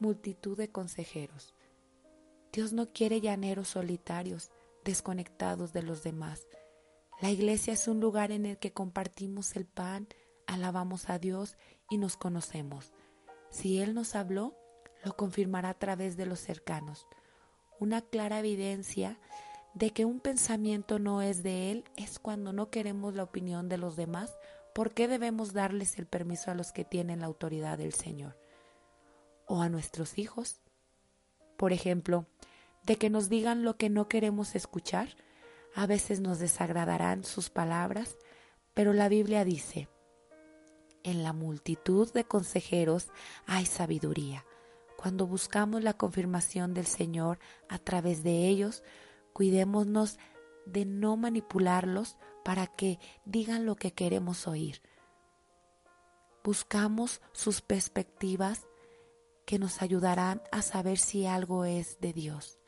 multitud de consejeros. Dios no quiere llaneros solitarios, desconectados de los demás. La iglesia es un lugar en el que compartimos el pan, alabamos a Dios y nos conocemos. Si Él nos habló, lo confirmará a través de los cercanos. Una clara evidencia de que un pensamiento no es de Él es cuando no queremos la opinión de los demás. ¿Por qué debemos darles el permiso a los que tienen la autoridad del Señor? O a nuestros hijos. Por ejemplo, de que nos digan lo que no queremos escuchar. A veces nos desagradarán sus palabras, pero la Biblia dice, en la multitud de consejeros hay sabiduría. Cuando buscamos la confirmación del Señor a través de ellos, cuidémonos de no manipularlos para que digan lo que queremos oír. Buscamos sus perspectivas que nos ayudarán a saber si algo es de Dios.